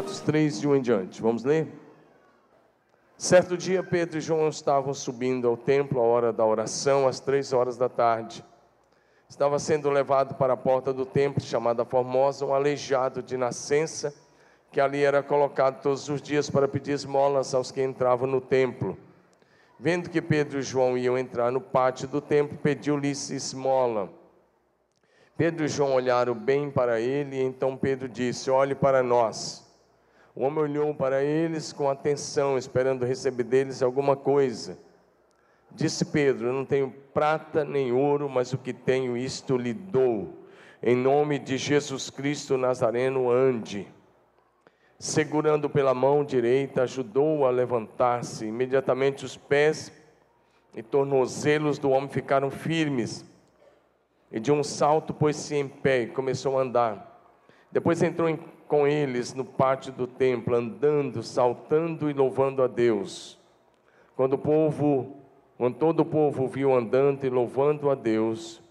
Atos 3, de um em diante. Vamos ler? Certo dia, Pedro e João estavam subindo ao templo à hora da oração, às três horas da tarde. Estava sendo levado para a porta do templo, chamada Formosa, um aleijado de nascença, que ali era colocado todos os dias para pedir esmolas aos que entravam no templo. Vendo que Pedro e João iam entrar no pátio do templo, pediu-lhes esmola. Pedro e João olharam bem para ele, e então Pedro disse: Olhe para nós. O homem olhou para eles com atenção, esperando receber deles alguma coisa. Disse Pedro: não tenho prata nem ouro, mas o que tenho, isto lhe dou. Em nome de Jesus Cristo Nazareno, ande. Segurando pela mão direita, ajudou-o a levantar-se. Imediatamente os pés e tornozelos do homem ficaram firmes. E de um salto pôs-se em pé e começou a andar. Depois entrou em com eles no pátio do templo, andando, saltando e louvando a Deus. Quando o povo, quando todo o povo viu andando e louvando a Deus,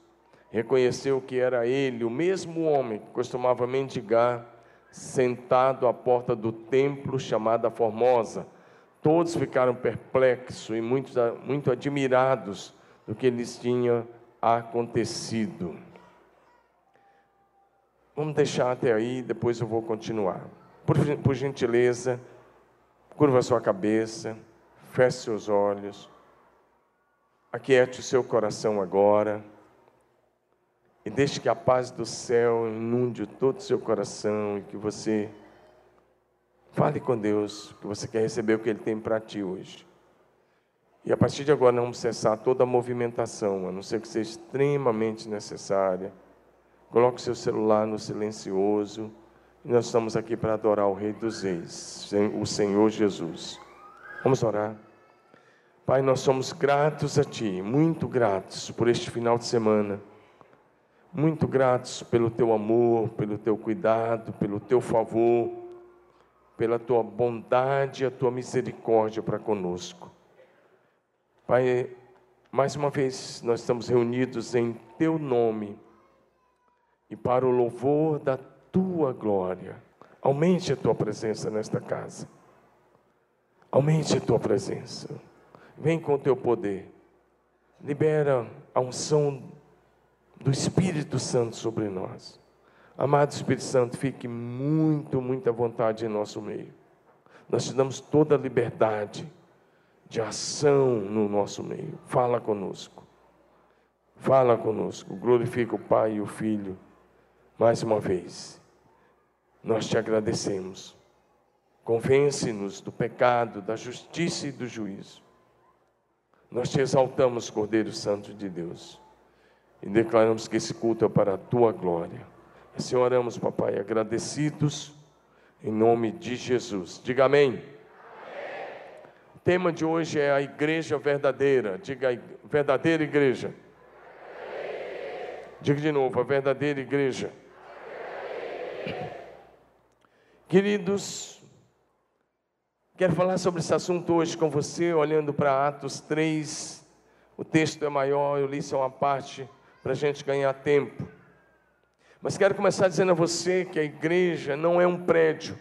reconheceu que era ele, o mesmo homem que costumava mendigar, sentado à porta do templo chamada Formosa. Todos ficaram perplexos e muito, muito admirados do que lhes tinha acontecido. Vamos deixar até aí, depois eu vou continuar. Por, por gentileza, curva sua cabeça, feche seus olhos, aquiete o seu coração agora e deixe que a paz do céu inunde todo o seu coração e que você fale com Deus, que você quer receber o que Ele tem para ti hoje. E a partir de agora, não cessar toda a movimentação, a não ser que seja extremamente necessária. Coloque seu celular no silencioso. Nós estamos aqui para adorar o Rei dos Reis, o Senhor Jesus. Vamos orar. Pai, nós somos gratos a Ti, muito gratos por este final de semana. Muito gratos pelo Teu amor, pelo Teu cuidado, pelo Teu favor, pela Tua bondade e a Tua misericórdia para conosco. Pai, mais uma vez nós estamos reunidos em Teu nome e para o louvor da tua glória. Aumente a tua presença nesta casa. Aumente a tua presença. Vem com o teu poder. Libera a unção do Espírito Santo sobre nós. Amado Espírito Santo, fique muito, muita vontade em nosso meio. Nós te damos toda a liberdade de ação no nosso meio. Fala conosco. Fala conosco. Glorifica o Pai e o Filho mais uma vez, nós te agradecemos. Convence-nos do pecado, da justiça e do juízo. Nós te exaltamos, Cordeiro Santo de Deus, e declaramos que esse culto é para a tua glória. Assim oramos, papai, agradecidos em nome de Jesus. Diga amém. amém. O tema de hoje é a igreja verdadeira. Diga verdadeira igreja. Diga de novo, a verdadeira igreja. Queridos, quero falar sobre esse assunto hoje com você, olhando para Atos 3. O texto é maior, eu li só uma parte para a gente ganhar tempo. Mas quero começar dizendo a você que a igreja não é um prédio,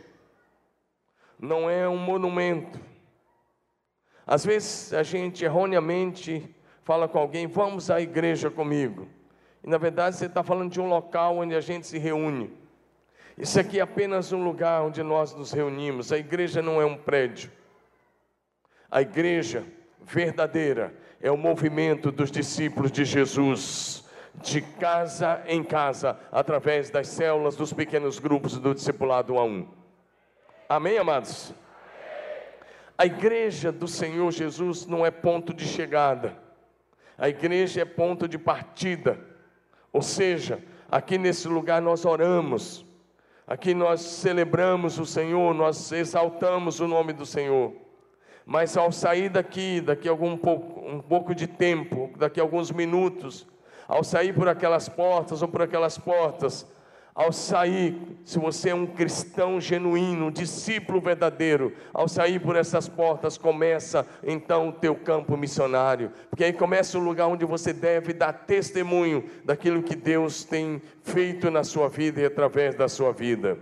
não é um monumento. Às vezes a gente erroneamente fala com alguém, vamos à igreja comigo. E na verdade você está falando de um local onde a gente se reúne. Isso aqui é apenas um lugar onde nós nos reunimos. A igreja não é um prédio. A igreja verdadeira é o movimento dos discípulos de Jesus, de casa em casa, através das células, dos pequenos grupos do discipulado a um. Amém, amados? A igreja do Senhor Jesus não é ponto de chegada, a igreja é ponto de partida. Ou seja, aqui nesse lugar nós oramos, Aqui nós celebramos o Senhor, nós exaltamos o nome do Senhor. Mas ao sair daqui, daqui a algum pouco, um pouco de tempo, daqui a alguns minutos, ao sair por aquelas portas ou por aquelas portas, ao sair, se você é um cristão genuíno, um discípulo verdadeiro, ao sair por essas portas, começa então o teu campo missionário, porque aí começa o lugar onde você deve dar testemunho daquilo que Deus tem feito na sua vida e através da sua vida.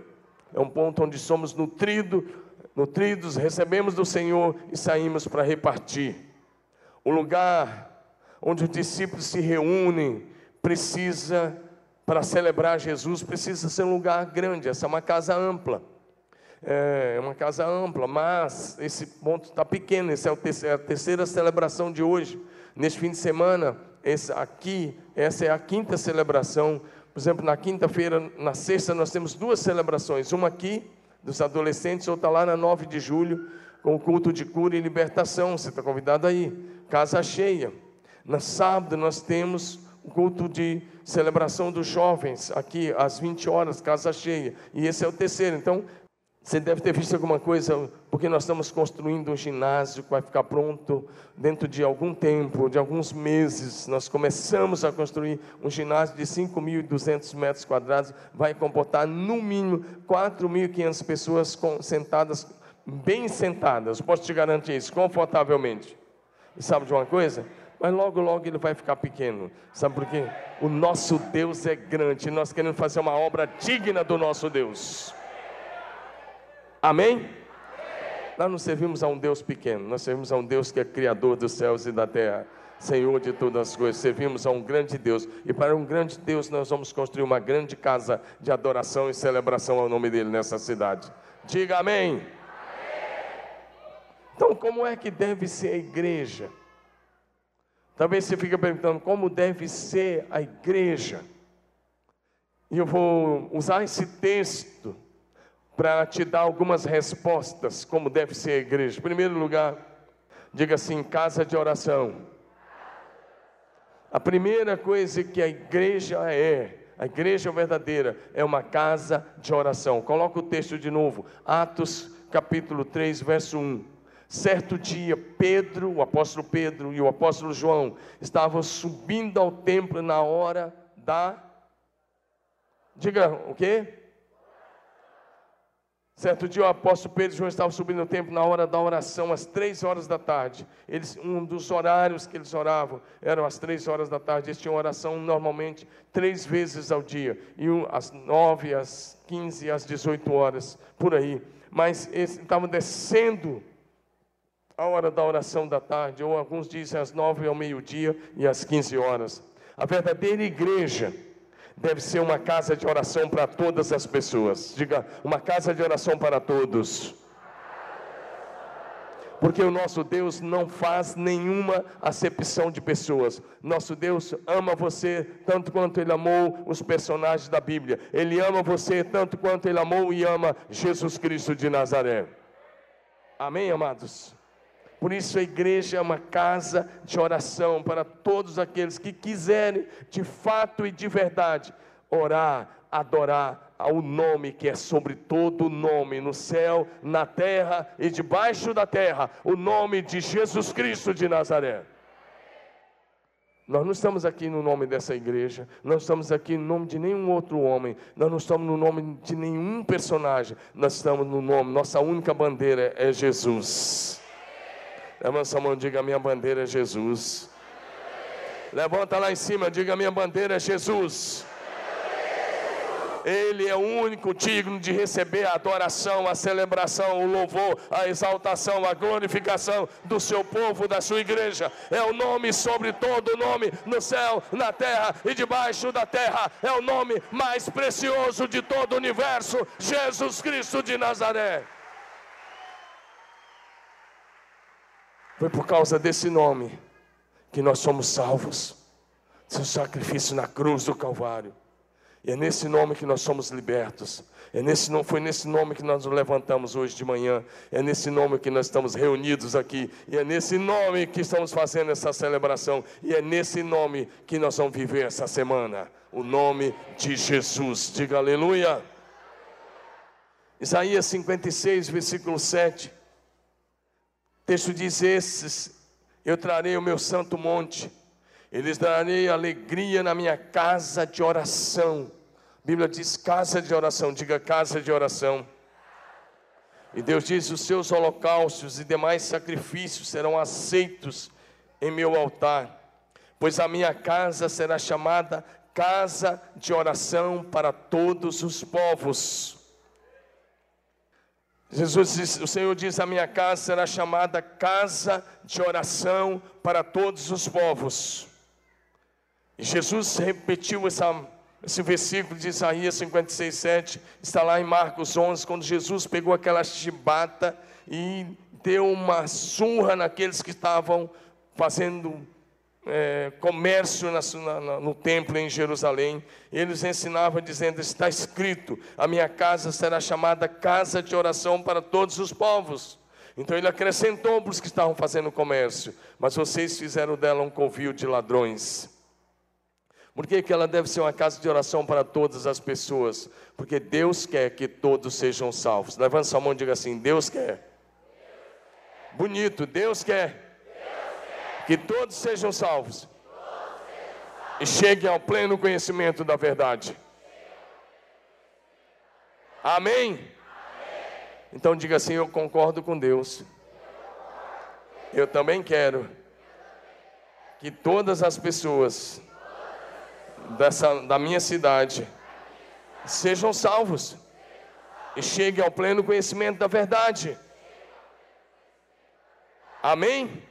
É um ponto onde somos nutrido, nutridos, recebemos do Senhor e saímos para repartir. O lugar onde os discípulos se reúnem precisa, para celebrar Jesus, precisa ser um lugar grande, essa é uma casa ampla. É uma casa ampla, mas esse ponto está pequeno, essa é a terceira celebração de hoje. Neste fim de semana, esse aqui, essa é a quinta celebração. Por exemplo, na quinta-feira, na sexta, nós temos duas celebrações. Uma aqui, dos adolescentes, outra lá na 9 de julho, com o culto de cura e libertação. Você está convidado aí. Casa cheia. No sábado, nós temos o culto de celebração dos jovens, aqui às 20 horas, casa cheia. E esse é o terceiro. Então, você deve ter visto alguma coisa, porque nós estamos construindo um ginásio que vai ficar pronto dentro de algum tempo, de alguns meses. Nós começamos a construir um ginásio de 5.200 metros quadrados, vai comportar no mínimo 4.500 pessoas sentadas, bem sentadas. Posso te garantir isso, confortavelmente. E sabe de uma coisa? Mas logo, logo ele vai ficar pequeno. Sabe por quê? O nosso Deus é grande nós queremos fazer uma obra digna do nosso Deus. Amém? Nós não servimos a um Deus pequeno, nós servimos a um Deus que é Criador dos céus e da terra, Senhor de todas as coisas. Servimos a um grande Deus, e para um grande Deus nós vamos construir uma grande casa de adoração e celebração ao nome dele nessa cidade. Diga amém. Então, como é que deve ser a igreja? Talvez você fique perguntando como deve ser a igreja. E eu vou usar esse texto para te dar algumas respostas, como deve ser a igreja. Em primeiro lugar, diga assim: casa de oração. A primeira coisa que a igreja é, a igreja verdadeira, é uma casa de oração. Coloca o texto de novo, Atos capítulo 3, verso 1. Certo dia, Pedro, o apóstolo Pedro e o apóstolo João estavam subindo ao templo na hora da. Diga o quê? Certo dia o apóstolo Pedro e João estavam subindo no templo na hora da oração, às três horas da tarde. Eles, um dos horários que eles oravam eram às três horas da tarde. Eles tinham oração normalmente três vezes ao dia. E um, às nove, às quinze, às dezoito horas, por aí. Mas eles estavam descendo a hora da oração da tarde, ou alguns dizem às nove ao meio-dia e às quinze horas. A verdadeira igreja deve ser uma casa de oração para todas as pessoas. Diga, uma casa de oração para todos. Porque o nosso Deus não faz nenhuma acepção de pessoas. Nosso Deus ama você tanto quanto Ele amou os personagens da Bíblia. Ele ama você tanto quanto Ele amou e ama Jesus Cristo de Nazaré. Amém, amados? Por isso a igreja é uma casa de oração para todos aqueles que quiserem, de fato e de verdade, orar, adorar ao nome que é sobre todo nome, no céu, na terra e debaixo da terra, o nome de Jesus Cristo de Nazaré. Nós não estamos aqui no nome dessa igreja, não estamos aqui no nome de nenhum outro homem, nós não estamos no nome de nenhum personagem, nós estamos no nome, nossa única bandeira é Jesus. Levanta sua mão, diga: Minha bandeira é Jesus. Levanta lá em cima, diga: Minha bandeira é Jesus. Ele é o único digno de receber a adoração, a celebração, o louvor, a exaltação, a glorificação do seu povo, da sua igreja. É o nome sobre todo nome, no céu, na terra e debaixo da terra. É o nome mais precioso de todo o universo, Jesus Cristo de Nazaré. Foi por causa desse nome que nós somos salvos. Seu sacrifício na cruz do Calvário. E é nesse nome que nós somos libertos. É nesse foi nesse nome que nós nos levantamos hoje de manhã. É nesse nome que nós estamos reunidos aqui. E é nesse nome que estamos fazendo essa celebração. E é nesse nome que nós vamos viver essa semana. O nome de Jesus. Diga aleluia. Isaías 56, versículo 7 texto diz: Esses eu trarei o meu santo monte, eles darei alegria na minha casa de oração. A Bíblia diz casa de oração, diga casa de oração. E Deus diz: os seus holocaustos e demais sacrifícios serão aceitos em meu altar, pois a minha casa será chamada casa de oração para todos os povos. Jesus diz, o Senhor diz: A minha casa será chamada casa de oração para todos os povos. E Jesus repetiu essa, esse versículo de Isaías 56, 7, está lá em Marcos 11, quando Jesus pegou aquela chibata e deu uma surra naqueles que estavam fazendo é, comércio na, na, no templo em Jerusalém. Eles ensinavam dizendo: Está escrito, a minha casa será chamada casa de oração para todos os povos. Então ele acrescentou para os que estavam fazendo comércio: Mas vocês fizeram dela um covil de ladrões. Por que, que ela deve ser uma casa de oração para todas as pessoas? Porque Deus quer que todos sejam salvos. Levanta sua mão e diga assim: Deus quer. Bonito, Deus quer que todos sejam salvos e cheguem ao pleno conhecimento da verdade. Amém? Então diga assim: Eu concordo com Deus. Eu também quero que todas as pessoas dessa, da minha cidade sejam salvos e cheguem ao pleno conhecimento da verdade. Amém?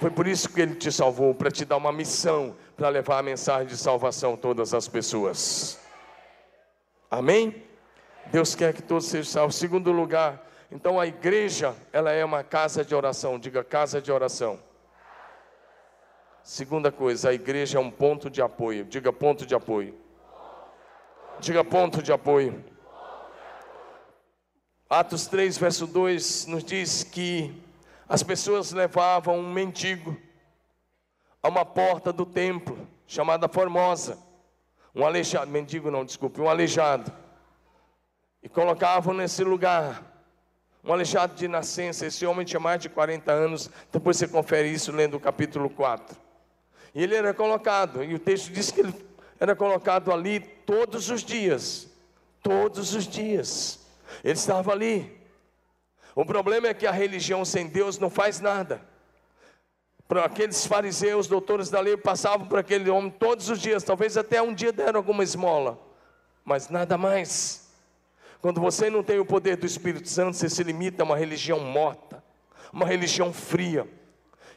Foi por isso que ele te salvou, para te dar uma missão, para levar a mensagem de salvação a todas as pessoas. Amém? Deus quer que todos sejam salvos. Segundo lugar, então a igreja, ela é uma casa de oração. Diga casa de oração. Segunda coisa, a igreja é um ponto de apoio. Diga ponto de apoio. Diga ponto de apoio. Atos 3, verso 2 nos diz que as pessoas levavam um mendigo a uma porta do templo chamada Formosa, um aleijado, mendigo não, desculpe, um aleijado, e colocavam nesse lugar um aleijado de nascença. Esse homem tinha mais de 40 anos. Depois você confere isso lendo o capítulo 4. E ele era colocado, e o texto diz que ele era colocado ali todos os dias. Todos os dias. Ele estava ali. O problema é que a religião sem Deus não faz nada. Para aqueles fariseus, doutores da lei, passavam por aquele homem todos os dias, talvez até um dia deram alguma esmola, mas nada mais. Quando você não tem o poder do Espírito Santo, você se limita a uma religião morta, uma religião fria,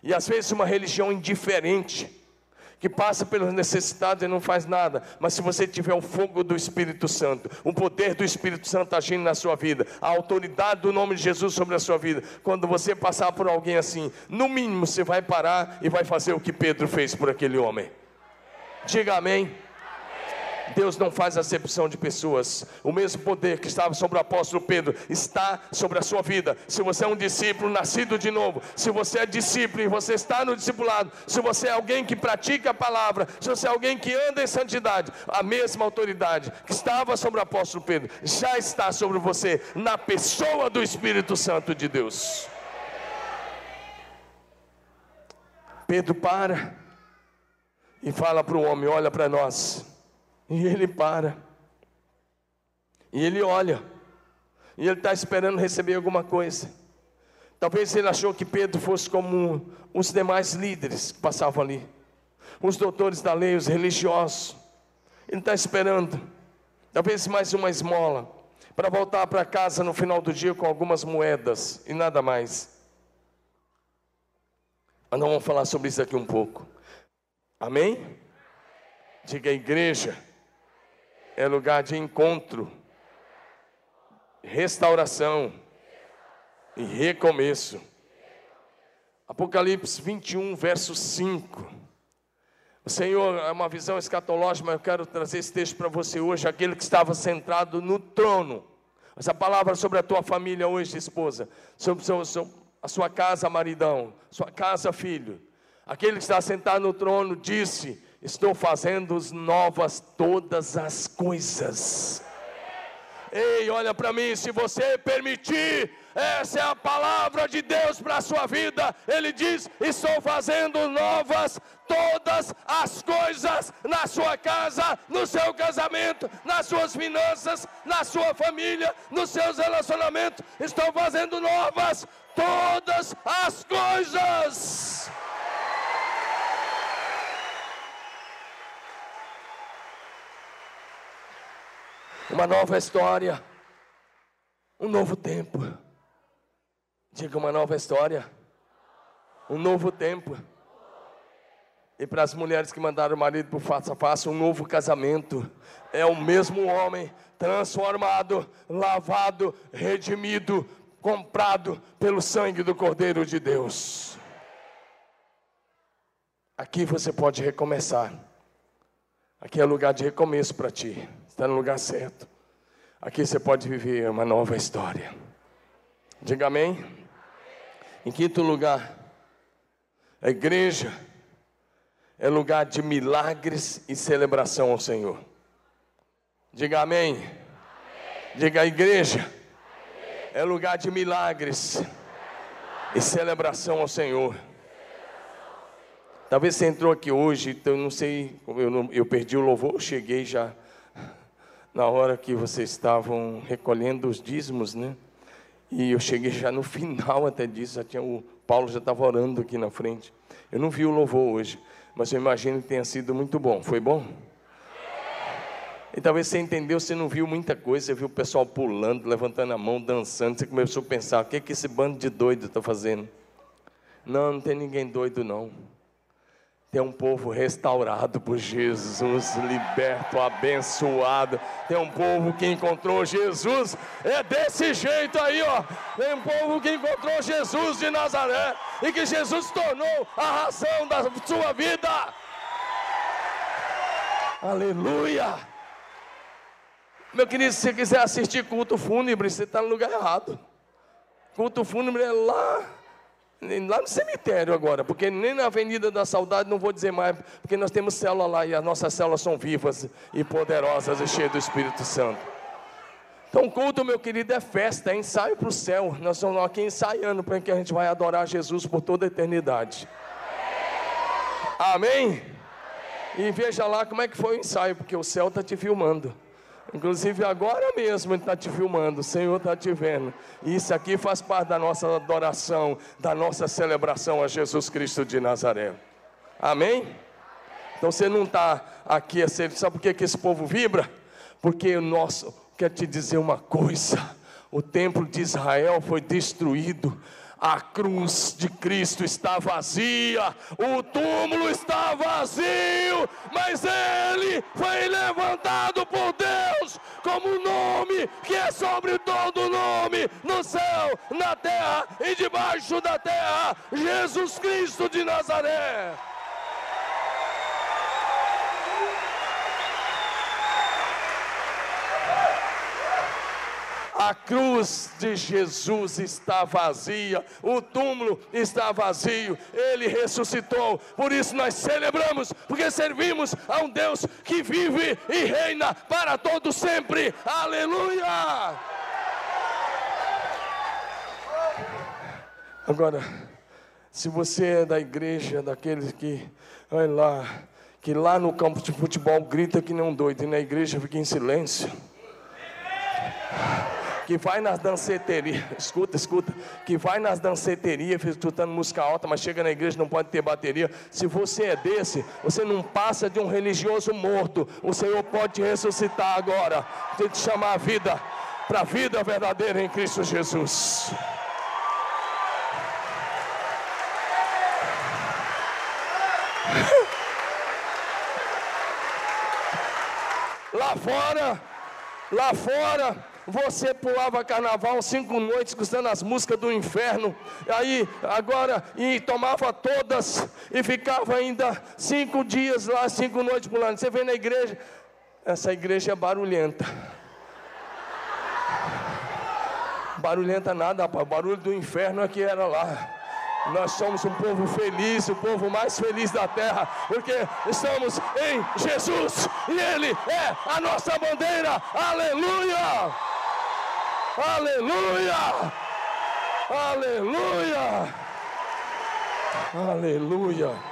e às vezes uma religião indiferente que passa pelos necessitados e não faz nada, mas se você tiver o fogo do Espírito Santo, o poder do Espírito Santo agindo na sua vida, a autoridade do nome de Jesus sobre a sua vida, quando você passar por alguém assim, no mínimo você vai parar e vai fazer o que Pedro fez por aquele homem. Diga amém. Deus não faz acepção de pessoas. O mesmo poder que estava sobre o apóstolo Pedro está sobre a sua vida. Se você é um discípulo nascido de novo, se você é discípulo e você está no discipulado, se você é alguém que pratica a palavra, se você é alguém que anda em santidade, a mesma autoridade que estava sobre o apóstolo Pedro já está sobre você na pessoa do Espírito Santo de Deus. Pedro para e fala para o homem: Olha para nós. E ele para. E ele olha. E ele está esperando receber alguma coisa. Talvez ele achou que Pedro fosse como os demais líderes que passavam ali. Os doutores da lei, os religiosos. Ele está esperando. Talvez mais uma esmola. Para voltar para casa no final do dia com algumas moedas e nada mais. Mas nós vamos falar sobre isso aqui um pouco. Amém? Diga igreja é lugar de encontro, restauração e recomeço. Apocalipse 21, verso 5. O Senhor é uma visão escatológica, mas eu quero trazer esse texto para você hoje, aquele que estava sentado no trono. Essa palavra sobre a tua família hoje, esposa, sobre, sobre a sua casa, maridão, sua casa, filho. Aquele que está sentado no trono disse: Estou fazendo novas todas as coisas. Ei, olha para mim, se você permitir, essa é a palavra de Deus para a sua vida. Ele diz: Estou fazendo novas todas as coisas na sua casa, no seu casamento, nas suas finanças, na sua família, nos seus relacionamentos. Estou fazendo novas todas as coisas. Uma nova história. Um novo tempo. Diga uma nova história. Um novo tempo. E para as mulheres que mandaram o marido para o face a face, um novo casamento. É o mesmo homem transformado, lavado, redimido, comprado pelo sangue do Cordeiro de Deus. Aqui você pode recomeçar. Aqui é lugar de recomeço para ti. Está no lugar certo. Aqui você pode viver uma nova história. Diga amém. Em quinto lugar, a igreja é lugar de milagres e celebração ao Senhor. Diga amém. amém. Diga a igreja é lugar de milagres e celebração ao Senhor. Talvez você entrou aqui hoje, então eu não sei, eu, não, eu perdi o louvor, cheguei já na hora que vocês estavam recolhendo os dízimos, né? E eu cheguei já no final até disso, já tinha o Paulo já estava orando aqui na frente. Eu não vi o louvor hoje, mas eu imagino que tenha sido muito bom. Foi bom? E talvez você entendeu, você não viu muita coisa, você viu o pessoal pulando, levantando a mão, dançando, você começou a pensar, o que, é que esse bando de doido está fazendo? Não, não tem ninguém doido não. Tem um povo restaurado por Jesus, liberto, abençoado. Tem um povo que encontrou Jesus. É desse jeito aí, ó. Tem um povo que encontrou Jesus de Nazaré e que Jesus tornou a razão da sua vida. Aleluia. Meu querido, se você quiser assistir culto fúnebre, você está no lugar errado. Culto fúnebre é lá lá no cemitério agora, porque nem na Avenida da Saudade não vou dizer mais, porque nós temos célula lá e as nossas células são vivas e poderosas e cheias do Espírito Santo. Então, culto, meu querido, é festa, é ensaio para o céu. Nós estamos aqui ensaiando para que a gente vai adorar Jesus por toda a eternidade. Amém? E veja lá como é que foi o ensaio, porque o céu está te filmando. Inclusive agora mesmo Ele está te filmando, o Senhor está te vendo. E isso aqui faz parte da nossa adoração, da nossa celebração a Jesus Cristo de Nazaré. Amém? Então você não está aqui a ser. Sabe por que, que esse povo vibra? Porque o nosso. Quer te dizer uma coisa: o templo de Israel foi destruído a cruz de Cristo está vazia, o túmulo está vazio, mas ele foi levantado por Deus como um nome que é sobre todo nome, no céu, na terra e debaixo da terra, Jesus Cristo de Nazaré. A cruz de Jesus está vazia, o túmulo está vazio, ele ressuscitou. Por isso nós celebramos, porque servimos a um Deus que vive e reina para todo sempre. Aleluia! Agora, se você é da igreja, daqueles que, olha lá, que lá no campo de futebol grita que não doido e na igreja fica em silêncio que vai nas danceterias, escuta, escuta, que vai nas danceterias escutando música alta, mas chega na igreja não pode ter bateria. Se você é desse, você não passa de um religioso morto. O Senhor pode te ressuscitar agora, te chamar a vida para a vida verdadeira em Cristo Jesus. Lá fora, lá fora, você pulava carnaval cinco noites escutando as músicas do inferno. Aí, agora, e tomava todas e ficava ainda cinco dias lá, cinco noites pulando. Você vem na igreja, essa igreja é barulhenta. Barulhenta nada, rapaz. O barulho do inferno é que era lá. Nós somos um povo feliz, o povo mais feliz da terra, porque estamos em Jesus e Ele é a nossa bandeira. Aleluia! Aleluia! Aleluia! Aleluia!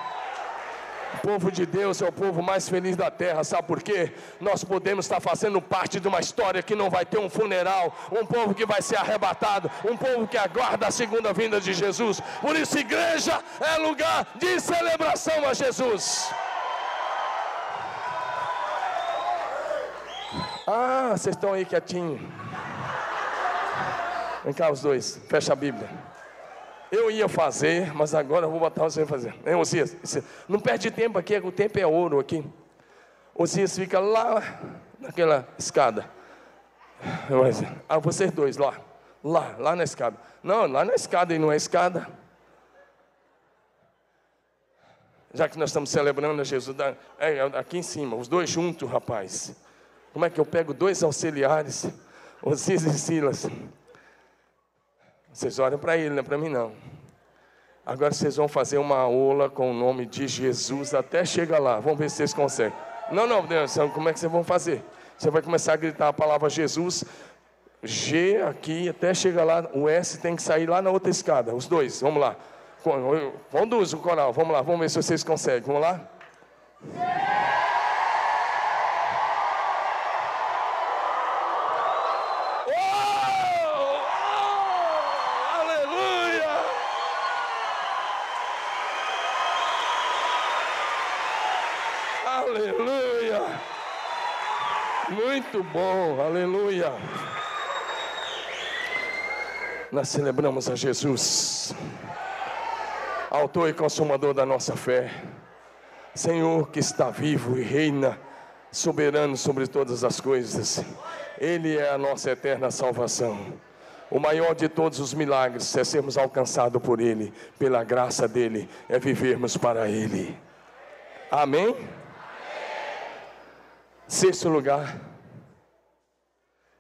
Povo de Deus é o povo mais feliz da terra, sabe por quê? Nós podemos estar fazendo parte de uma história que não vai ter um funeral, um povo que vai ser arrebatado, um povo que aguarda a segunda vinda de Jesus. Por isso, igreja é lugar de celebração a Jesus. Ah, vocês estão aí quietinhos. Vem cá, os dois, fecha a Bíblia. Eu ia fazer, mas agora eu vou botar você a fazer. Hein, Osias? Não perde tempo aqui, o tempo é ouro aqui. Osias fica lá naquela escada. Ah, vocês dois lá. Lá, lá na escada. Não, lá na escada e não é escada. Já que nós estamos celebrando a Jesus, é, aqui em cima, os dois juntos, rapaz. Como é que eu pego dois auxiliares, Osias e Silas? Vocês olham para ele, não é para mim não. Agora vocês vão fazer uma aula com o nome de Jesus até chegar lá. Vamos ver se vocês conseguem. Não, não, Deus, como é que vocês vão fazer? Você vai começar a gritar a palavra Jesus, G aqui, até chegar lá. O S tem que sair lá na outra escada. Os dois, vamos lá. Conduz o coral, vamos lá, vamos ver se vocês conseguem. Vamos lá? Muito bom, aleluia. Nós celebramos a Jesus, Autor e Consumador da nossa fé, Senhor que está vivo e reina, soberano sobre todas as coisas, Ele é a nossa eterna salvação. O maior de todos os milagres é sermos alcançados por Ele, pela graça dEle, é vivermos para Ele. Amém? Sexto lugar.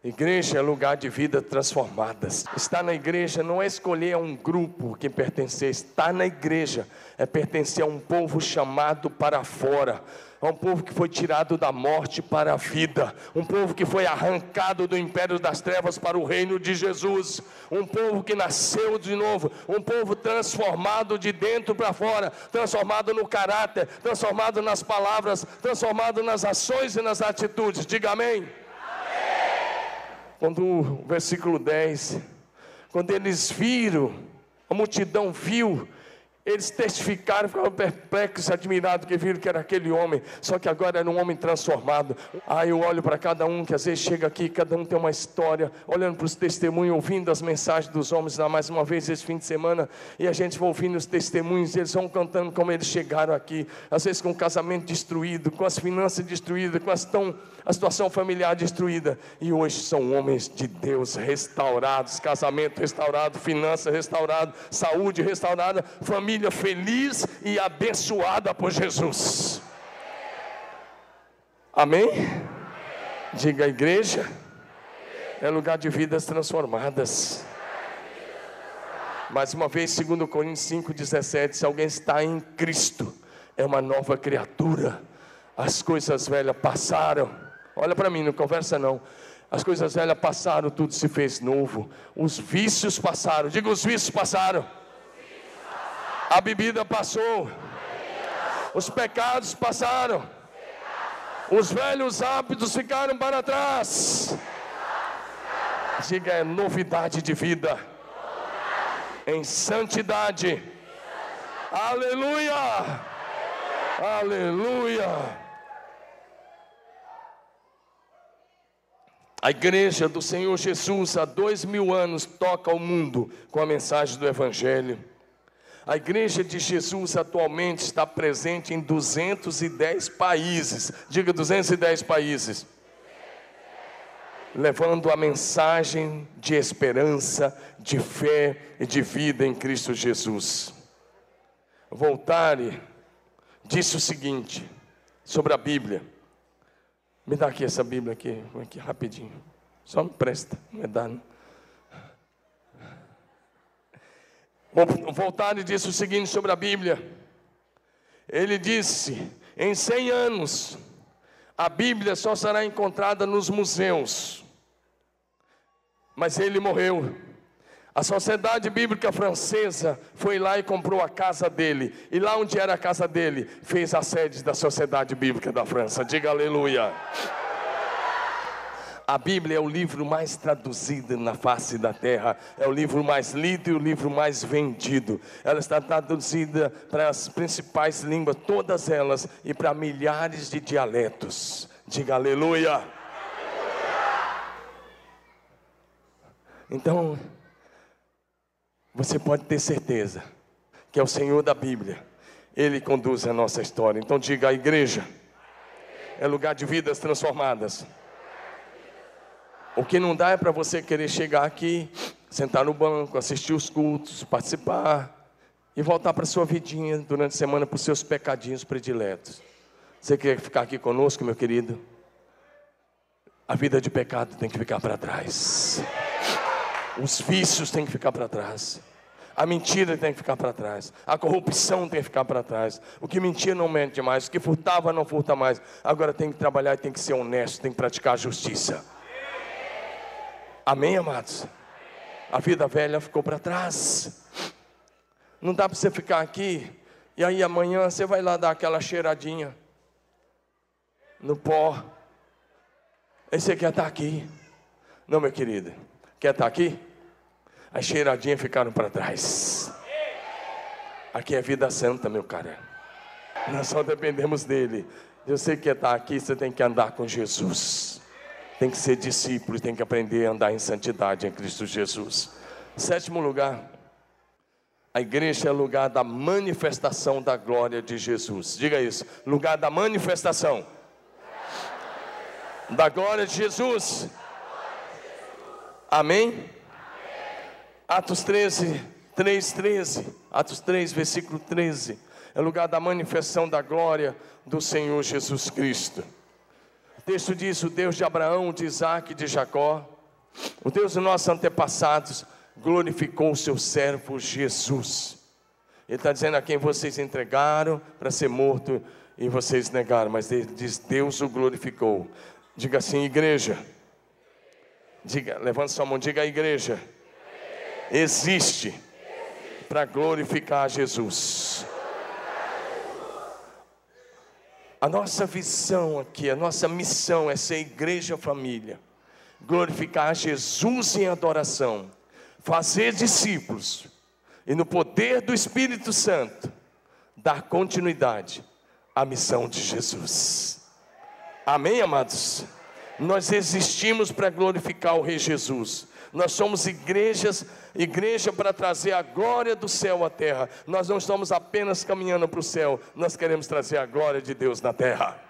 Igreja é lugar de vida transformadas. Estar na igreja não é escolher a um grupo que pertencer, estar na igreja é pertencer a um povo chamado para fora, a um povo que foi tirado da morte para a vida, um povo que foi arrancado do império das trevas para o reino de Jesus, um povo que nasceu de novo, um povo transformado de dentro para fora, transformado no caráter, transformado nas palavras, transformado nas ações e nas atitudes. Diga amém. Quando o versículo 10, quando eles viram, a multidão viu eles testificaram, ficaram perplexos, admirados, que viram que era aquele homem, só que agora era um homem transformado. Ah, eu olho para cada um que às vezes chega aqui, cada um tem uma história, olhando para os testemunhos, ouvindo as mensagens dos homens lá mais uma vez esse fim de semana, e a gente vai ouvindo os testemunhos, eles vão contando como eles chegaram aqui, às vezes com o casamento destruído, com as finanças destruídas, com as tão, a situação familiar destruída, e hoje são homens de Deus restaurados, casamento restaurado, finanças restaurado, saúde restaurada, família família feliz e abençoada por Jesus. Amém? Diga a igreja, é lugar de vidas transformadas. Mais uma vez, segundo Coríntios 5,17, se alguém está em Cristo, é uma nova criatura. As coisas velhas passaram. Olha para mim, não conversa não. As coisas velhas passaram, tudo se fez novo. Os vícios passaram. Diga, os vícios passaram. A bebida passou. Os pecados passaram. Os velhos hábitos ficaram para trás. Diga é novidade de vida. Em santidade. Aleluia. Aleluia. A igreja do Senhor Jesus há dois mil anos toca o mundo com a mensagem do Evangelho. A igreja de Jesus atualmente está presente em 210 países. Diga 210 países. Levando a mensagem de esperança, de fé e de vida em Cristo Jesus. Voltare disse o seguinte sobre a Bíblia. Me dá aqui essa Bíblia aqui, aqui rapidinho. Só me presta, me dá. Não? Voltaire disse o seguinte sobre a Bíblia. Ele disse: em 100 anos, a Bíblia só será encontrada nos museus. Mas ele morreu. A Sociedade Bíblica Francesa foi lá e comprou a casa dele. E lá onde era a casa dele, fez a sede da Sociedade Bíblica da França. Diga aleluia. A Bíblia é o livro mais traduzido na face da terra, é o livro mais lido e o livro mais vendido. Ela está traduzida para as principais línguas, todas elas, e para milhares de dialetos. Diga aleluia. Então, você pode ter certeza que é o Senhor da Bíblia. Ele conduz a nossa história. Então diga: a igreja é lugar de vidas transformadas. O que não dá é para você querer chegar aqui, sentar no banco, assistir os cultos, participar e voltar para sua vidinha durante a semana para os seus pecadinhos prediletos. Você quer ficar aqui conosco, meu querido? A vida de pecado tem que ficar para trás. Os vícios têm que ficar para trás. A mentira tem que ficar para trás. A corrupção tem que ficar para trás. O que mentia não mente mais. O que furtava não furta mais. Agora tem que trabalhar e tem que ser honesto, tem que praticar a justiça. Amém, amados? A vida velha ficou para trás. Não dá para você ficar aqui e aí amanhã você vai lá dar aquela cheiradinha no pó Aí você quer estar aqui. Não, meu querido. Quer estar aqui? As cheiradinhas ficaram para trás. Aqui é vida santa, meu cara. Nós só dependemos dele. Eu sei que estar aqui, você tem que andar com Jesus. Tem que ser discípulo, tem que aprender a andar em santidade em Cristo Jesus. Sétimo lugar, a igreja é lugar da manifestação da glória de Jesus. Diga isso, lugar da manifestação da glória de Jesus. Amém? Atos 13, 3, 13. Atos 3, versículo 13. É lugar da manifestação da glória do Senhor Jesus Cristo. Texto diz: o Deus de Abraão, de Isaac e de Jacó, o Deus dos nossos antepassados, glorificou o seu servo Jesus. Ele está dizendo a quem vocês entregaram para ser morto e vocês negaram, mas ele diz: Deus o glorificou. Diga assim, igreja. Diga, levante sua mão, diga a igreja. Existe para glorificar Jesus. A nossa visão aqui, a nossa missão é ser igreja família, glorificar Jesus em adoração, fazer discípulos e no poder do Espírito Santo dar continuidade à missão de Jesus. Amém, amados? Nós existimos para glorificar o Rei Jesus. Nós somos igrejas, igreja para trazer a glória do céu à terra. Nós não estamos apenas caminhando para o céu, nós queremos trazer a glória de Deus na terra.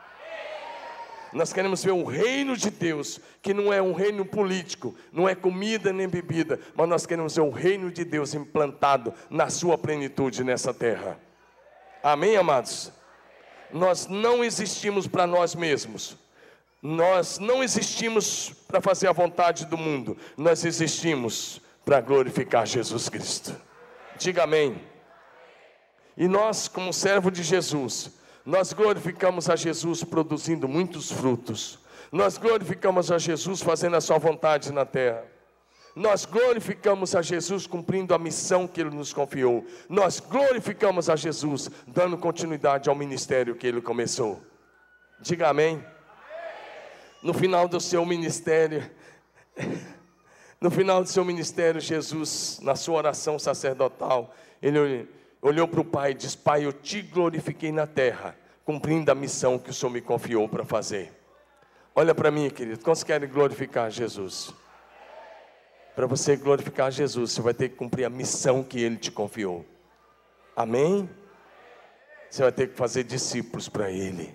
Nós queremos ver o reino de Deus, que não é um reino político, não é comida nem bebida, mas nós queremos ver o reino de Deus implantado na sua plenitude nessa terra. Amém, amados? nós não existimos para nós mesmos. Nós não existimos para fazer a vontade do mundo, nós existimos para glorificar Jesus Cristo. Diga amém. E nós, como servo de Jesus, nós glorificamos a Jesus produzindo muitos frutos. Nós glorificamos a Jesus fazendo a sua vontade na terra. Nós glorificamos a Jesus cumprindo a missão que Ele nos confiou. Nós glorificamos a Jesus dando continuidade ao ministério que Ele começou. Diga amém. No final do seu ministério, no final do seu ministério, Jesus, na sua oração sacerdotal, ele olhou para o Pai e disse: Pai, eu te glorifiquei na terra, cumprindo a missão que o Senhor me confiou para fazer. Olha para mim, querido, quantos querem glorificar Jesus? Para você glorificar Jesus, você vai ter que cumprir a missão que Ele te confiou. Amém? Você vai ter que fazer discípulos para Ele.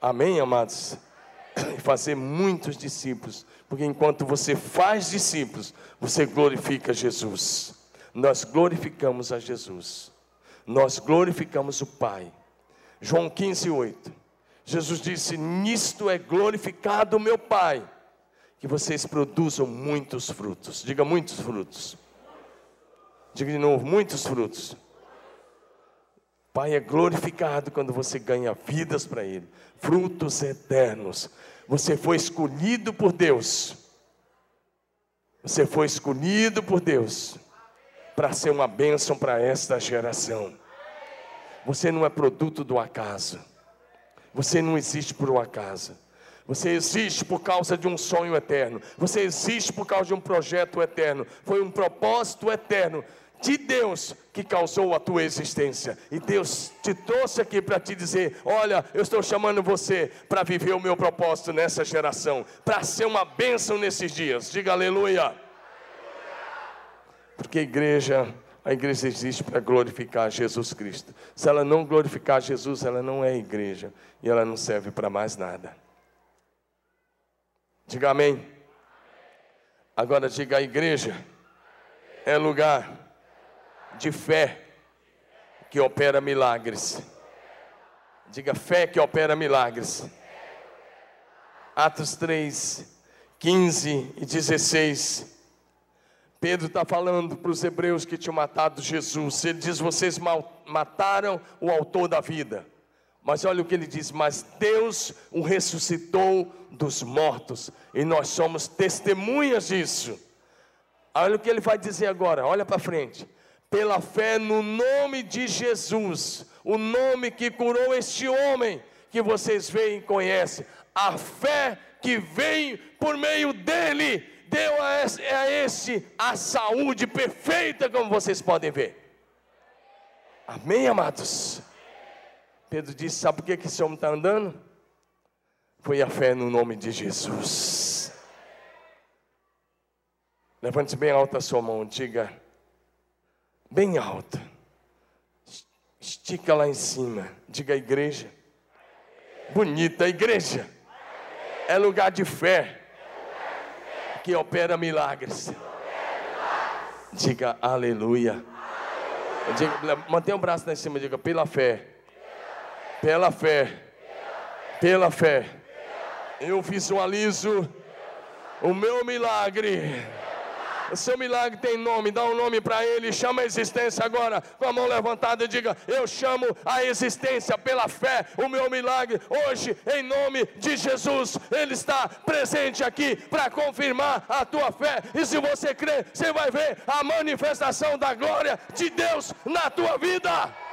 Amém, amados? E fazer muitos discípulos, porque enquanto você faz discípulos, você glorifica Jesus. Nós glorificamos a Jesus. Nós glorificamos o Pai. João 15, 8. Jesus disse: Nisto é glorificado o meu Pai que vocês produzam muitos frutos. Diga muitos frutos. Diga de novo, muitos frutos. Pai é glorificado quando você ganha vidas para Ele, frutos eternos. Você foi escolhido por Deus. Você foi escolhido por Deus para ser uma bênção para esta geração. Você não é produto do acaso. Você não existe por um acaso. Você existe por causa de um sonho eterno. Você existe por causa de um projeto eterno. Foi um propósito eterno de Deus que causou a tua existência. E Deus te trouxe aqui para te dizer: Olha, eu estou chamando você para viver o meu propósito nessa geração, para ser uma bênção nesses dias. Diga aleluia. Porque igreja A igreja existe para glorificar Jesus Cristo. Se ela não glorificar Jesus, ela não é igreja e ela não serve para mais nada. Diga amém. Agora diga a igreja é lugar de fé que opera milagres. Diga fé que opera milagres. Atos 3, 15 e 16. Pedro está falando para os hebreus que tinham matado Jesus. Ele diz: Vocês mataram o autor da vida. Mas olha o que ele diz: Mas Deus o ressuscitou dos mortos, e nós somos testemunhas disso. Olha o que ele vai dizer agora, olha para frente. Pela fé no nome de Jesus, o nome que curou este homem que vocês veem e conhecem, a fé que vem por meio dele deu a este a saúde perfeita, como vocês podem ver. Amém, amados? Pedro disse: Sabe por que esse homem está andando? Foi a fé no nome de Jesus. Levante bem alta a sua mão, diga, bem alta. Estica lá em cima, diga a igreja. Bonita a igreja. É lugar de fé que opera milagres. Diga aleluia. Diga, mantenha o braço lá em cima, diga pela fé. Pela fé. Pela fé. Eu visualizo o meu milagre. Seu milagre tem nome, dá um nome para ele, chama a existência agora, com a mão levantada e diga: Eu chamo a existência pela fé, o meu milagre, hoje, em nome de Jesus, ele está presente aqui para confirmar a tua fé, e se você crê, você vai ver a manifestação da glória de Deus na tua vida.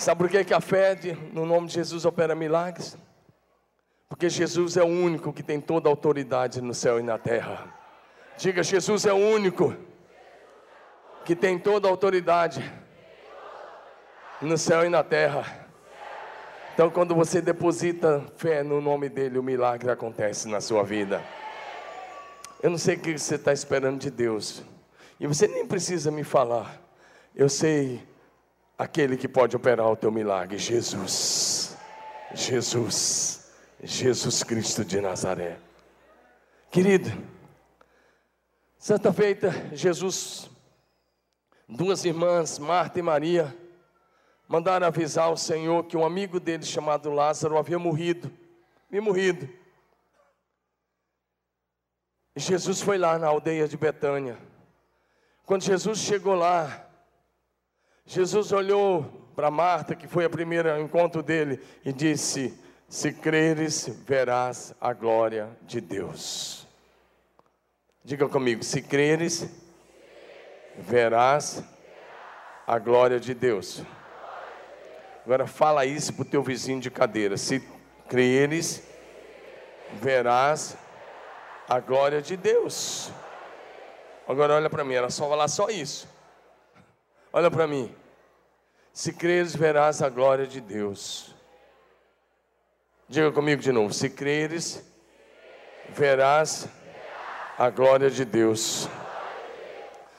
Sabe por que, a fé de, no nome de Jesus opera milagres? Porque Jesus é o único que tem toda a autoridade no céu e na terra. Diga, Jesus é o único que tem toda a autoridade no céu e na terra. Então, quando você deposita fé no nome dele, o milagre acontece na sua vida. Eu não sei o que você está esperando de Deus, e você nem precisa me falar. Eu sei aquele que pode operar o teu milagre, Jesus. Jesus. Jesus Cristo de Nazaré. Querido, certa feita, Jesus, duas irmãs, Marta e Maria, mandaram avisar o Senhor que um amigo dele chamado Lázaro havia morrido, havia morrido. E Jesus foi lá na aldeia de Betânia. Quando Jesus chegou lá, Jesus olhou para Marta, que foi o primeiro encontro dele, e disse: Se creres, verás a glória de Deus. Diga comigo: se creres, verás a glória de Deus. Agora fala isso para o teu vizinho de cadeira. Se creres, verás a glória de Deus. Agora olha para mim, era só falar só isso. Olha para mim. Se creres, verás a glória de Deus. Diga comigo de novo: se creres, verás a glória de Deus.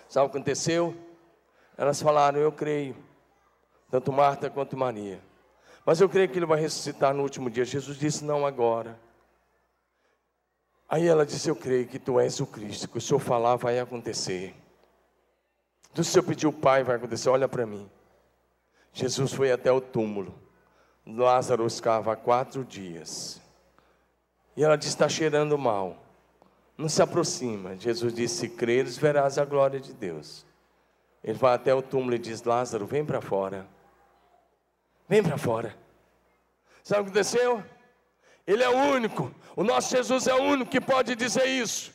Sabe o que aconteceu? Elas falaram: Eu creio, tanto Marta quanto Maria. Mas eu creio que ele vai ressuscitar no último dia. Jesus disse: Não agora. Aí ela disse: Eu creio que tu és o Cristo, que o Senhor falar vai acontecer. Do Senhor pedir o Pai vai acontecer. Olha para mim. Jesus foi até o túmulo. Lázaro escava há quatro dias. E ela disse: está cheirando mal. Não se aproxima. Jesus disse: se creres, verás a glória de Deus. Ele vai até o túmulo e diz: Lázaro, vem para fora. Vem para fora. Sabe o que aconteceu? Ele é o único. O nosso Jesus é o único que pode dizer isso.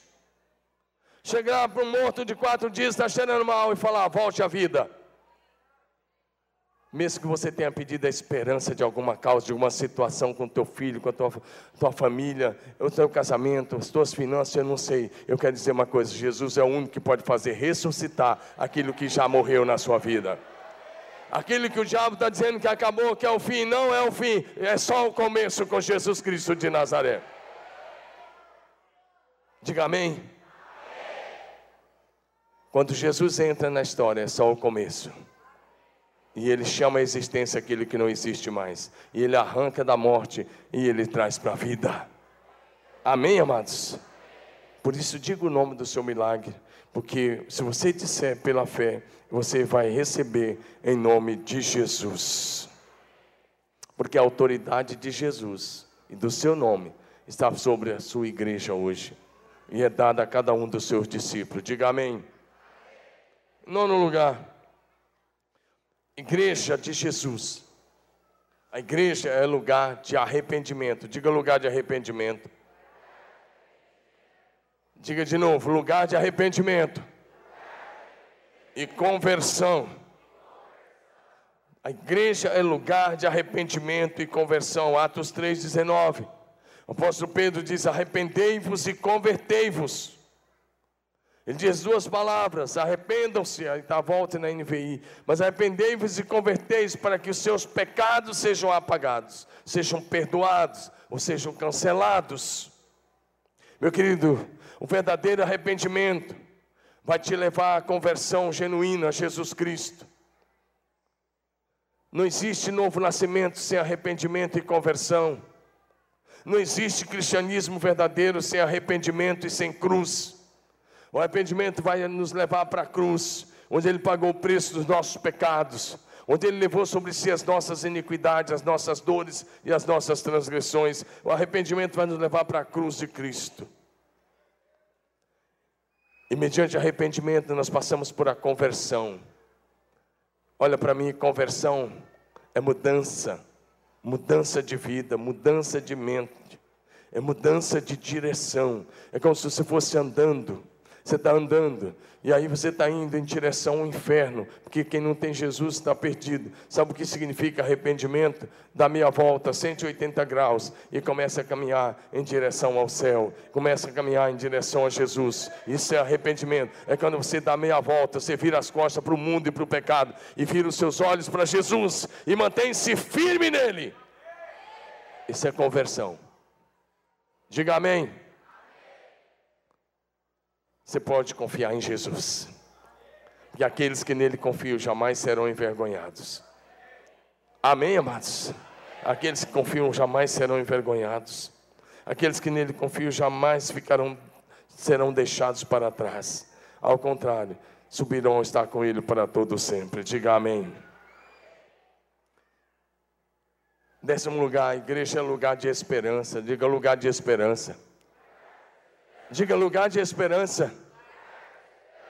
Chegar para um morto de quatro dias, está cheirando mal, e falar: volte à vida. Mesmo que você tenha pedido a esperança de alguma causa, de alguma situação com teu filho, com a tua, tua família, o teu casamento, as tuas finanças, eu não sei. Eu quero dizer uma coisa: Jesus é o único que pode fazer ressuscitar aquilo que já morreu na sua vida. Aquilo que o diabo está dizendo que acabou, que é o fim, não é o fim, é só o começo com Jesus Cristo de Nazaré. Diga amém. Quando Jesus entra na história, é só o começo. E ele chama a existência aquilo que não existe mais. E ele arranca da morte e ele traz para a vida. Amém, amados? Por isso, diga o nome do seu milagre. Porque se você disser pela fé, você vai receber em nome de Jesus. Porque a autoridade de Jesus e do seu nome está sobre a sua igreja hoje. E é dada a cada um dos seus discípulos. Diga amém. Nono lugar. Igreja de Jesus. A igreja é lugar de arrependimento. Diga lugar de arrependimento. Diga de novo: lugar de arrependimento e conversão. A igreja é lugar de arrependimento e conversão. Atos 3,19. O apóstolo Pedro diz: arrependei-vos e convertei-vos. Ele diz duas palavras: arrependam-se, aí está a volta na NVI, mas arrependei-vos e converteis para que os seus pecados sejam apagados, sejam perdoados ou sejam cancelados. Meu querido, o verdadeiro arrependimento vai te levar à conversão genuína a Jesus Cristo. Não existe novo nascimento sem arrependimento e conversão. Não existe cristianismo verdadeiro sem arrependimento e sem cruz. O arrependimento vai nos levar para a cruz, onde Ele pagou o preço dos nossos pecados, onde Ele levou sobre si as nossas iniquidades, as nossas dores e as nossas transgressões. O arrependimento vai nos levar para a cruz de Cristo. E mediante arrependimento nós passamos por a conversão. Olha para mim, conversão é mudança, mudança de vida, mudança de mente, é mudança de direção. É como se você fosse andando você está andando, e aí você está indo em direção ao inferno, porque quem não tem Jesus está perdido. Sabe o que significa arrependimento? Dá meia volta, 180 graus, e começa a caminhar em direção ao céu, começa a caminhar em direção a Jesus. Isso é arrependimento. É quando você dá meia volta, você vira as costas para o mundo e para o pecado, e vira os seus olhos para Jesus, e mantém-se firme nele. Isso é conversão. Diga amém. Você pode confiar em Jesus. E aqueles que nele confiam jamais serão envergonhados. Amém, amados? Aqueles que confiam jamais serão envergonhados. Aqueles que nele confiam jamais ficarão, serão deixados para trás. Ao contrário, subirão a estar com ele para todo sempre. Diga amém. Décimo lugar, a igreja é lugar de esperança. Diga lugar de esperança. Diga lugar de esperança.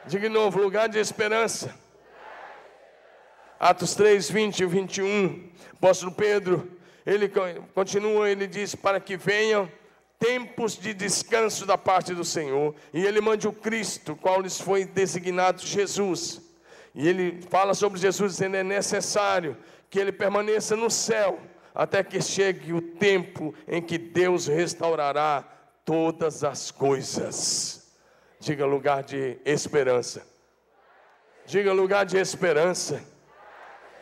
Diga de novo, lugar de esperança. Atos 3, 20 e 21. Apóstolo Pedro, ele continua, ele diz: Para que venham tempos de descanso da parte do Senhor, e ele mande o Cristo, qual lhes foi designado Jesus. E ele fala sobre Jesus, dizendo: é necessário que ele permaneça no céu, até que chegue o tempo em que Deus restaurará todas as coisas. Diga lugar de esperança. Diga lugar de esperança.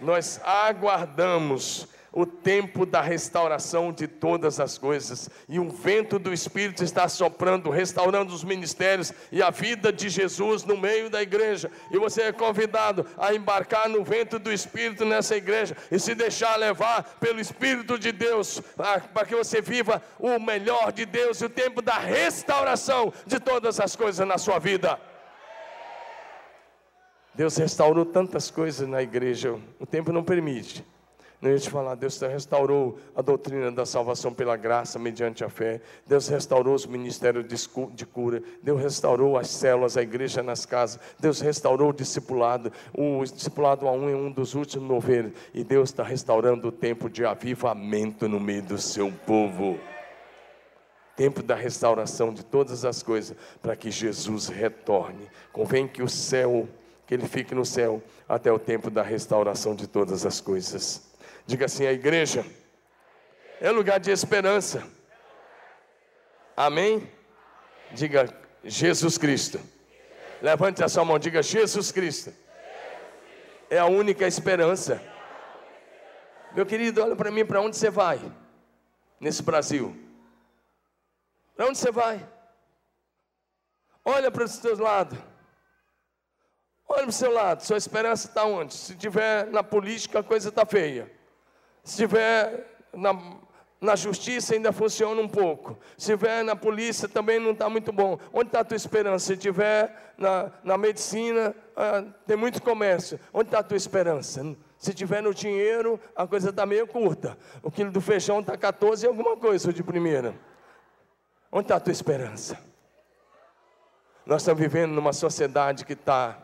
Nós aguardamos o tempo da restauração de todas as coisas. E o vento do Espírito está soprando, restaurando os ministérios e a vida de Jesus no meio da igreja. E você é convidado a embarcar no vento do Espírito nessa igreja e se deixar levar pelo Espírito de Deus, para que você viva o melhor de Deus e o tempo da restauração de todas as coisas na sua vida. Deus restaurou tantas coisas na igreja, o tempo não permite. Não ia te falar, Deus restaurou a doutrina da salvação pela graça mediante a fé. Deus restaurou os ministérios de cura. Deus restaurou as células, a igreja nas casas. Deus restaurou o discipulado. O discipulado a um é um dos últimos mover. E Deus está restaurando o tempo de avivamento no meio do seu povo. Tempo da restauração de todas as coisas, para que Jesus retorne. Convém que o céu, que ele fique no céu, até o tempo da restauração de todas as coisas. Diga assim: a igreja é lugar de esperança. Amém? Diga Jesus Cristo. Levante a sua mão, diga Jesus Cristo. é a única esperança. Meu querido, olha para mim, para onde você vai nesse Brasil? Para onde você vai? Olha para os teus lados. Olha para o seu lado, sua esperança está onde? Se tiver na política, a coisa está feia. Se tiver na, na justiça, ainda funciona um pouco. Se tiver na polícia, também não está muito bom. Onde está a tua esperança? Se tiver na, na medicina, ah, tem muito comércio. Onde está a tua esperança? Se tiver no dinheiro, a coisa está meio curta. O quilo do feijão está 14 e alguma coisa de primeira. Onde está a tua esperança? Nós estamos vivendo numa sociedade que está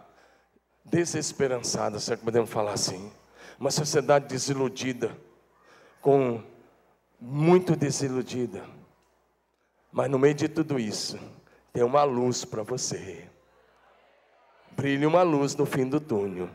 desesperançada, se é que podemos falar assim. Uma sociedade desiludida, com muito desiludida. Mas no meio de tudo isso, tem uma luz para você. Brilha uma luz no fim do túnel.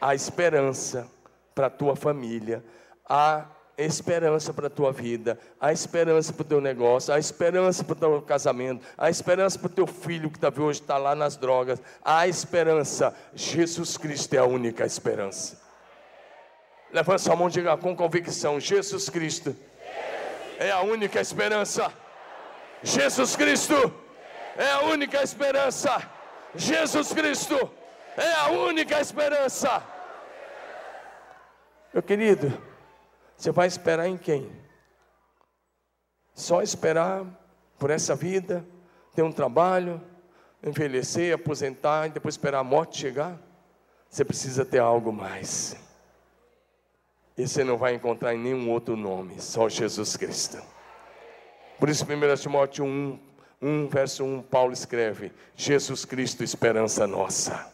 Há esperança para a tua família. Há esperança para a tua vida, há esperança para o teu negócio, há esperança para o teu casamento, há esperança para o teu filho que tá, hoje está lá nas drogas, há esperança. Jesus Cristo é a única esperança. Levanta sua mão e diga com convicção: Jesus Cristo é a única esperança. Jesus Cristo é a única esperança. Jesus Cristo é a única esperança. Meu querido, você vai esperar em quem? Só esperar por essa vida, ter um trabalho, envelhecer, aposentar e depois esperar a morte chegar? Você precisa ter algo mais. E você não vai encontrar em nenhum outro nome, só Jesus Cristo. Por isso, 1 Timóteo 1, 1, verso 1, Paulo escreve: Jesus Cristo, esperança nossa.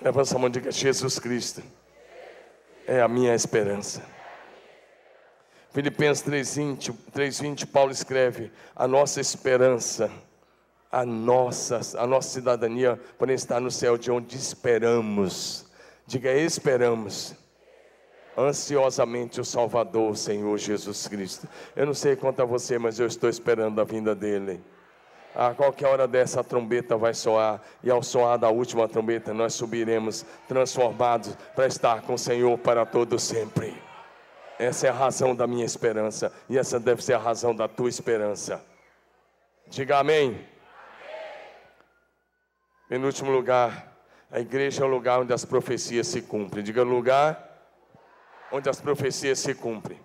Levanta a mão e diga: Jesus Cristo é a minha esperança. Filipenses 3:20, 3:20 Paulo escreve: "A nossa esperança, a nossa, a nossa cidadania, porém está no céu, de onde esperamos." Diga: "Esperamos." Ansiosamente o Salvador, o Senhor Jesus Cristo. Eu não sei quanto a você, mas eu estou esperando a vinda dele. A qualquer hora dessa a trombeta vai soar, e ao soar da última trombeta, nós subiremos transformados para estar com o Senhor para todo sempre. Essa é a razão da minha esperança. E essa deve ser a razão da tua esperança. Diga amém. amém. Penúltimo lugar, a igreja é o lugar onde as profecias se cumprem. Diga lugar onde as profecias se cumprem.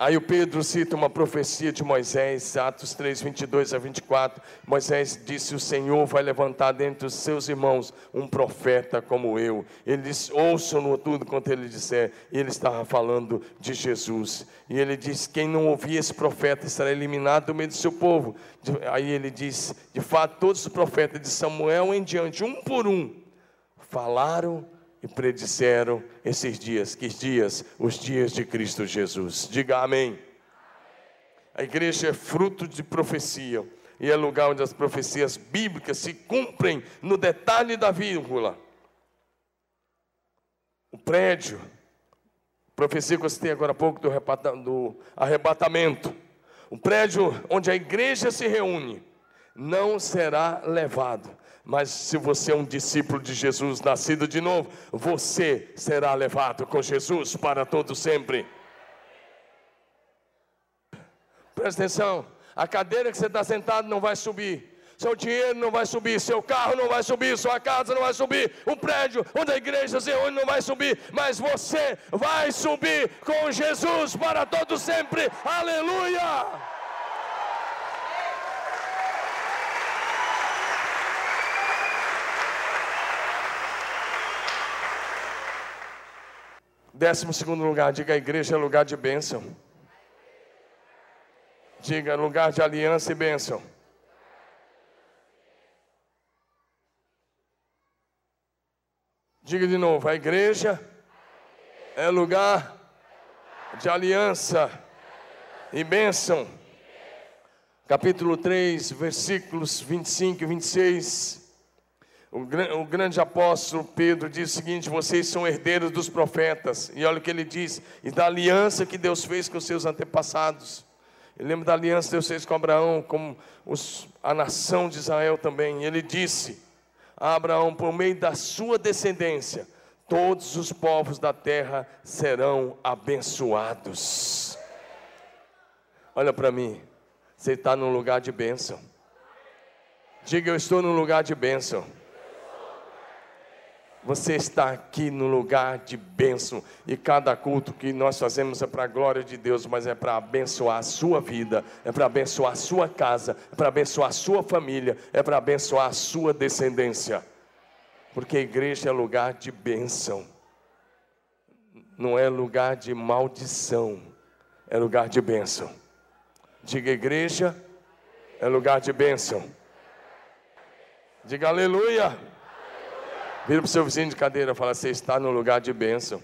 Aí o Pedro cita uma profecia de Moisés, Atos 3, 22 a 24. Moisés disse: O Senhor vai levantar dentre os seus irmãos um profeta como eu. Ele disse: Ouçam-no tudo quanto ele disser. E ele estava falando de Jesus. E ele diz: Quem não ouvir esse profeta estará eliminado do meio do seu povo. Aí ele diz: De fato, todos os profetas de Samuel em diante, um por um, falaram e predisseram esses dias, que dias? Os dias de Cristo Jesus. Diga amém. A igreja é fruto de profecia e é lugar onde as profecias bíblicas se cumprem no detalhe da vírgula. O prédio, profecia que eu citei agora há pouco do, do arrebatamento. O prédio onde a igreja se reúne não será levado mas se você é um discípulo de Jesus, nascido de novo, você será levado com Jesus para todo sempre. Presta atenção, a cadeira que você está sentado não vai subir. Seu dinheiro não vai subir, seu carro não vai subir, sua casa não vai subir, o prédio onde a igreja se reúne não vai subir, mas você vai subir com Jesus para todo sempre. Aleluia! Décimo segundo lugar, diga a igreja é lugar de bênção. Diga lugar de aliança e bênção. Diga de novo, a igreja é lugar de aliança e bênção. Capítulo 3, versículos 25 e 26. O, grande apóstolo Pedro diz o seguinte: vocês são herdeiros dos profetas. E olha o que ele diz: e da aliança que Deus fez com os seus antepassados. Ele lembra da aliança que Deus fez com Abraão, com os, a nação de Israel também. E ele disse a Abraão: por meio da sua descendência, todos os povos da terra serão abençoados. Olha para mim, você está num lugar de bênção. Diga, eu estou num lugar de bênção. Você está aqui no lugar de bênção. E cada culto que nós fazemos é para a glória de Deus, mas é para abençoar a sua vida, é para abençoar a sua casa, é para abençoar a sua família, é para abençoar a sua descendência. Porque a igreja é lugar de bênção, não é lugar de maldição, é lugar de bênção. Diga igreja, é lugar de bênção. Diga aleluia. Vira para o seu vizinho de cadeira e fala: Você está no lugar de bênção.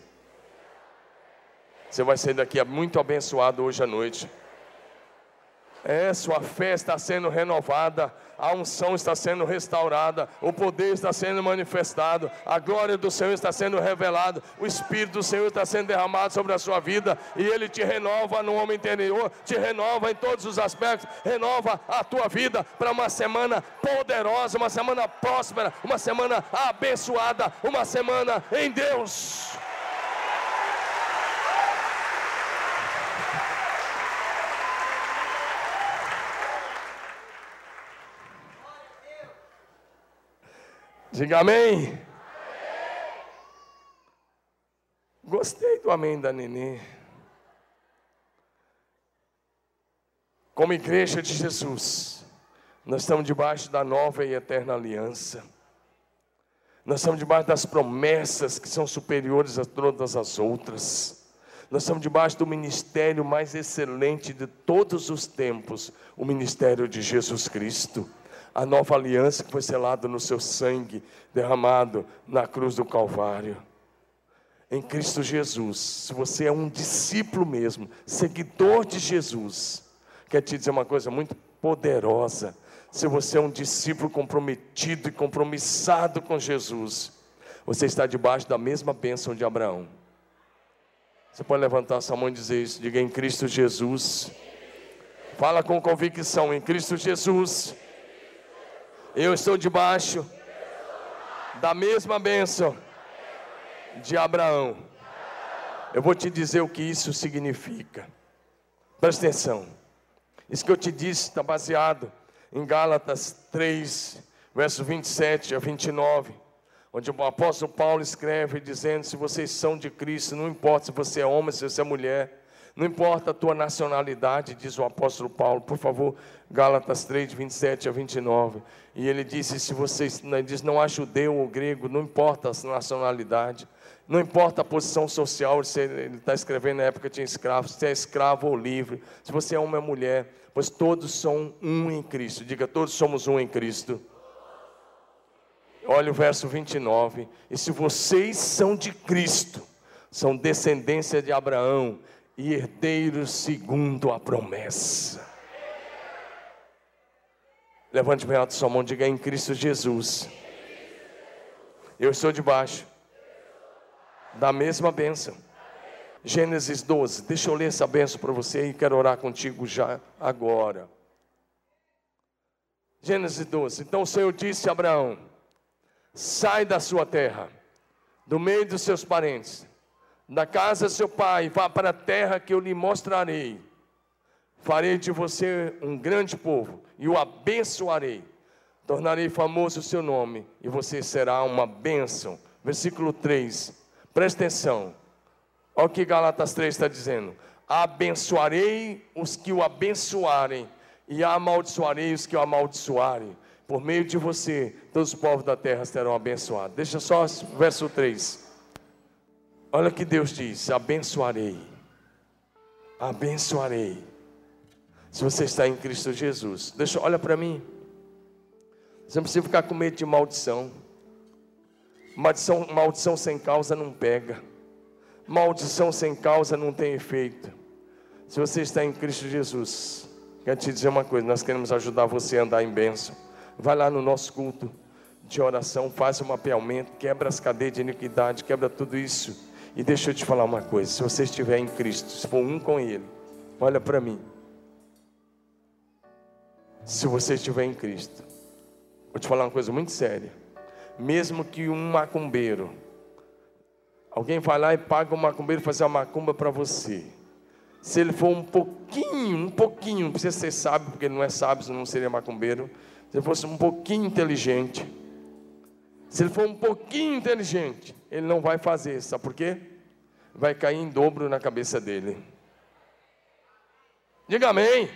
Você vai sair daqui muito abençoado hoje à noite. É, sua fé está sendo renovada, a unção está sendo restaurada, o poder está sendo manifestado, a glória do Senhor está sendo revelada, o Espírito do Senhor está sendo derramado sobre a sua vida, e Ele te renova no homem interior, te renova em todos os aspectos, renova a tua vida para uma semana poderosa, uma semana próspera, uma semana abençoada, uma semana em Deus. Diga amém. Gostei do amém da Nenê. Como igreja de Jesus, nós estamos debaixo da nova e eterna aliança. Nós estamos debaixo das promessas que são superiores a todas as outras. Nós estamos debaixo do ministério mais excelente de todos os tempos, o ministério de Jesus Cristo a nova aliança que foi selada no seu sangue derramado na cruz do Calvário. Em Cristo Jesus, se você é um discípulo mesmo, seguidor de Jesus, quer te dizer uma coisa muito poderosa. Se você é um discípulo comprometido e compromissado com Jesus, você está debaixo da mesma bênção de Abraão. Você pode levantar sua mão e dizer isso, diga em Cristo Jesus. Fala com convicção, em Cristo Jesus eu estou debaixo da mesma bênção de Abraão. Eu vou te dizer o que isso significa. Presta atenção. Isso que eu te disse está baseado em Gálatas 3, versos 27 a 29, onde o apóstolo Paulo escreve dizendo: Se vocês são de Cristo, não importa se você é homem, se você é mulher, não importa a tua nacionalidade, diz o apóstolo Paulo, por favor, Gálatas 3, 27 a 29. E ele disse: se vocês, ele diz, não há judeu ou grego, não importa a nacionalidade, não importa a posição social, ele está escrevendo na época tinha escravo, se é escravo ou livre, se você é homem ou mulher, pois todos são um em Cristo. Diga, todos somos um em Cristo. Olha o verso 29. E se vocês são de Cristo, são descendência de Abraão e herdeiros segundo a promessa. Levante bem alto sua mão, diga em Cristo Jesus. Eu estou debaixo da mesma bênção. Gênesis 12, deixa eu ler essa bênção para você e quero orar contigo já agora. Gênesis 12. Então o Senhor disse a Abraão: Sai da sua terra, do meio dos seus parentes da casa seu pai, vá para a terra que eu lhe mostrarei. Farei de você um grande povo e o abençoarei. Tornarei famoso o seu nome e você será uma bênção. Versículo 3. Presta atenção. Olha o que Galatas 3 está dizendo. Abençoarei os que o abençoarem e amaldiçoarei os que o amaldiçoarem. Por meio de você, todos os povos da terra serão abençoados. Deixa só verso 3. Olha que Deus diz: abençoarei. Abençoarei. Se você está em Cristo Jesus, deixa, olha para mim. Você não precisa ficar com medo de maldição. Maldição, maldição sem causa não pega. Maldição sem causa não tem efeito. Se você está em Cristo Jesus, quero te dizer uma coisa: nós queremos ajudar você a andar em bênção. Vai lá no nosso culto de oração, faz um mapeamento, quebra as cadeias de iniquidade, quebra tudo isso e deixa eu te falar uma coisa: se você estiver em Cristo, se for um com Ele, olha para mim. Se você estiver em Cristo, vou te falar uma coisa muito séria. Mesmo que um macumbeiro Alguém vai lá e paga um macumbeiro fazer uma macumba para você. Se ele for um pouquinho, um pouquinho, não precisa ser sábio, porque ele não é sábio, não seria macumbeiro. Se ele fosse um pouquinho inteligente, se ele for um pouquinho inteligente, ele não vai fazer, sabe por quê? Vai cair em dobro na cabeça dele. Diga amém.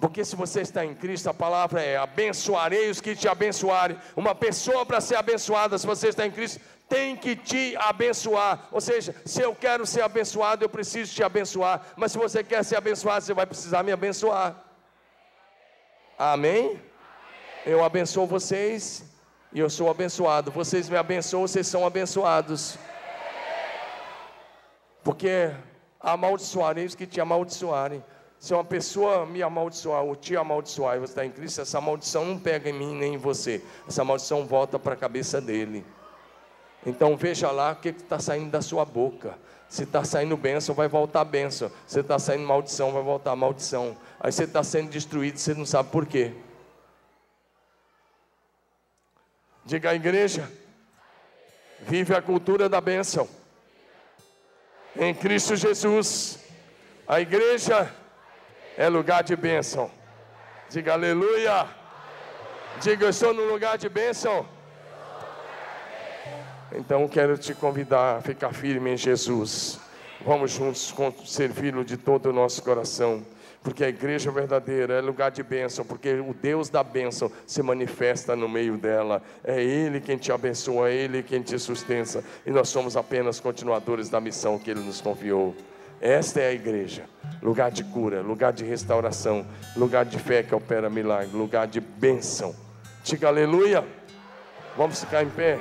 Porque se você está em Cristo, a palavra é: abençoarei os que te abençoarem. Uma pessoa para ser abençoada, se você está em Cristo, tem que te abençoar. Ou seja, se eu quero ser abençoado, eu preciso te abençoar. Mas se você quer ser abençoado, você vai precisar me abençoar. Amém? Eu abençoo vocês e eu sou abençoado. Vocês me abençoam, vocês são abençoados. Porque amaldiçoarei os que te amaldiçoarem. Se uma pessoa me amaldiçoar ou te amaldiçoar e você está em Cristo, essa maldição não pega em mim nem em você. Essa maldição volta para a cabeça dele. Então veja lá o que está saindo da sua boca. Se está saindo bênção, vai voltar bênção. Se está saindo maldição, vai voltar maldição. Aí você está sendo destruído, você não sabe por quê. Diga à igreja: vive a cultura da bênção. Em Cristo Jesus. A igreja é lugar de bênção. Diga aleluia. Diga, eu estou no lugar de bênção. Então quero te convidar a ficar firme em Jesus. Vamos juntos servi-lo de todo o nosso coração. Porque a igreja verdadeira é lugar de bênção, porque o Deus da bênção se manifesta no meio dela. É Ele quem te abençoa, é Ele quem te sustenta. E nós somos apenas continuadores da missão que Ele nos confiou. Esta é a igreja, lugar de cura, lugar de restauração, lugar de fé que opera milagre, lugar de bênção. Diga aleluia. Vamos ficar em pé.